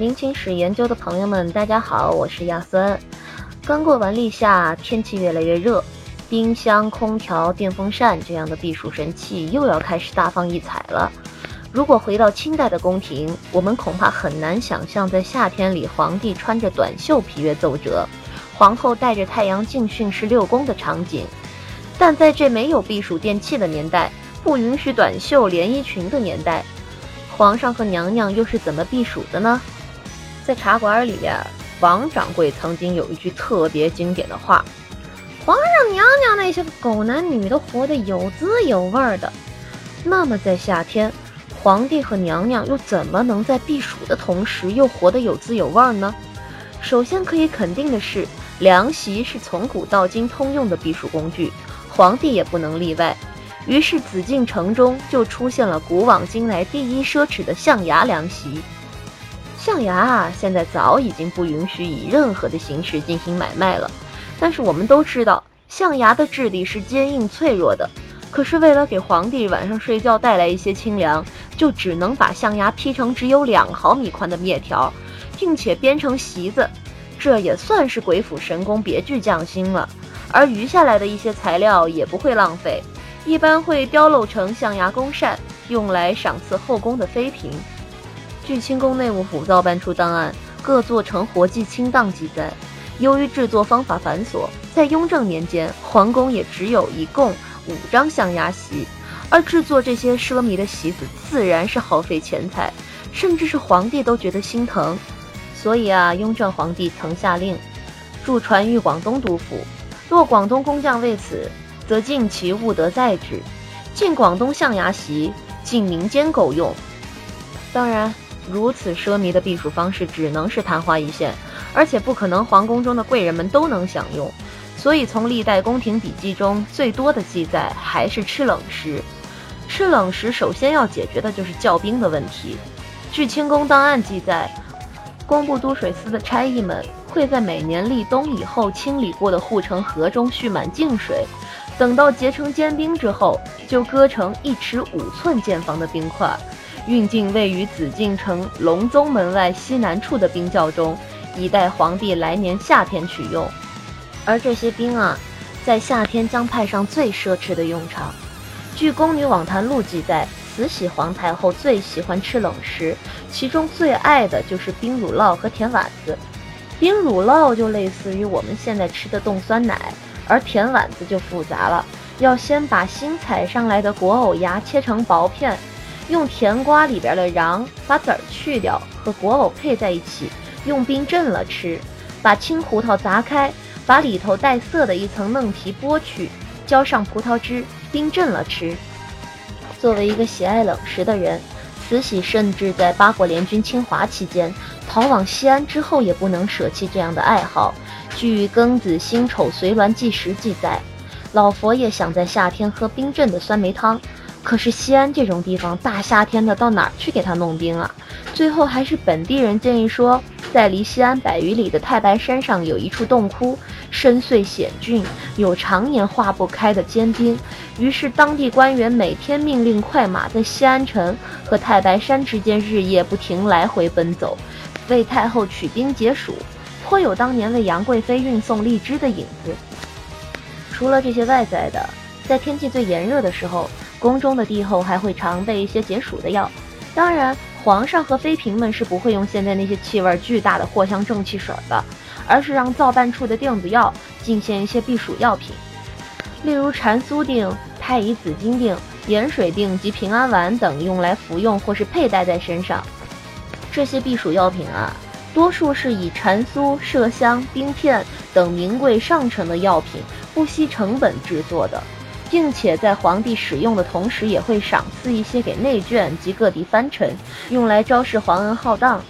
民情史研究的朋友们，大家好，我是亚森。刚过完立夏，天气越来越热，冰箱、空调、电风扇这样的避暑神器又要开始大放异彩了。如果回到清代的宫廷，我们恐怕很难想象在夏天里，皇帝穿着短袖披月奏折，皇后带着太阳镜训示六宫的场景。但在这没有避暑电器的年代，不允许短袖连衣裙的年代，皇上和娘娘又是怎么避暑的呢？在茶馆里边，王掌柜曾经有一句特别经典的话：“皇上娘娘那些狗男女都活得有滋有味的。”那么在夏天，皇帝和娘娘又怎么能在避暑的同时又活得有滋有味呢？首先可以肯定的是，凉席是从古到今通用的避暑工具，皇帝也不能例外。于是紫禁城中就出现了古往今来第一奢侈的象牙凉席。象牙啊，现在早已经不允许以任何的形式进行买卖了。但是我们都知道，象牙的质地是坚硬脆弱的。可是为了给皇帝晚上睡觉带来一些清凉，就只能把象牙劈成只有两毫米宽的面条，并且编成席子。这也算是鬼斧神工、别具匠心了。而余下来的一些材料也不会浪费，一般会雕镂成象牙宫扇，用来赏赐后宫的妃嫔。据清宫内务府造办处档案，各做成活计清档记载，由于制作方法繁琐，在雍正年间，皇宫也只有一共五张象牙席，而制作这些奢靡的席子，自然是耗费钱财，甚至是皇帝都觉得心疼。所以啊，雍正皇帝曾下令，驻传谕广东督府，若广东工匠为此，则尽其物得在之，禁广东象牙席，禁民间狗用。当然。如此奢靡的避暑方式只能是昙花一现，而且不可能皇宫中的贵人们都能享用。所以，从历代宫廷笔记中最多的记载还是吃冷食。吃冷食首先要解决的就是教兵的问题。据清宫档案记载，工部都水司的差役们会在每年立冬以后清理过的护城河中蓄满净水，等到结成坚冰之后，就割成一尺五寸见方的冰块。运进位于紫禁城隆宗门外西南处的冰窖中，以待皇帝来年夏天取用。而这些冰啊，在夏天将派上最奢侈的用场。据《宫女网谈录》记载，慈禧皇太后最喜欢吃冷食，其中最爱的就是冰乳酪和甜碗子。冰乳酪就类似于我们现在吃的冻酸奶，而甜碗子就复杂了，要先把新采上来的果藕芽切成薄片。用甜瓜里边的瓤把籽儿去掉，和果藕配在一起，用冰镇了吃。把青胡桃砸开，把里头带涩的一层嫩皮剥去，浇上葡萄汁，冰镇了吃。作为一个喜爱冷食的人，慈禧甚至在八国联军侵华期间逃往西安之后，也不能舍弃这样的爱好。据《庚子辛丑随鸾纪实》记载，老佛爷想在夏天喝冰镇的酸梅汤。可是西安这种地方，大夏天的到哪儿去给他弄冰啊？最后还是本地人建议说，在离西安百余里的太白山上有一处洞窟，深邃险峻，有常年化不开的坚冰。于是当地官员每天命令快马在西安城和太白山之间日夜不停来回奔走，为太后取冰解暑，颇有当年为杨贵妃运送荔枝的影子。除了这些外在的，在天气最炎热的时候。宫中的帝后还会常备一些解暑的药，当然，皇上和妃嫔们是不会用现在那些气味巨大的藿香正气水的，而是让造办处的定子药进献一些避暑药品，例如蟾酥锭、太乙紫金锭、盐水锭及平安丸等，用来服用或是佩戴在身上。这些避暑药品啊，多数是以蟾酥、麝香、冰片等名贵上乘的药品，不惜成本制作的。并且在皇帝使用的同时，也会赏赐一些给内眷及各地藩臣，用来昭示皇恩浩荡。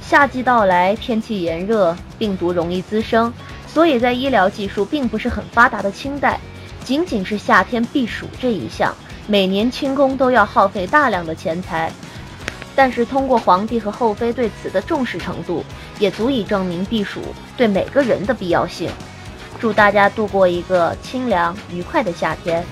夏季到来，天气炎热，病毒容易滋生，所以在医疗技术并不是很发达的清代，仅仅是夏天避暑这一项，每年清宫都要耗费大量的钱财。但是通过皇帝和后妃对此的重视程度，也足以证明避暑对每个人的必要性。祝大家度过一个清凉愉快的夏天。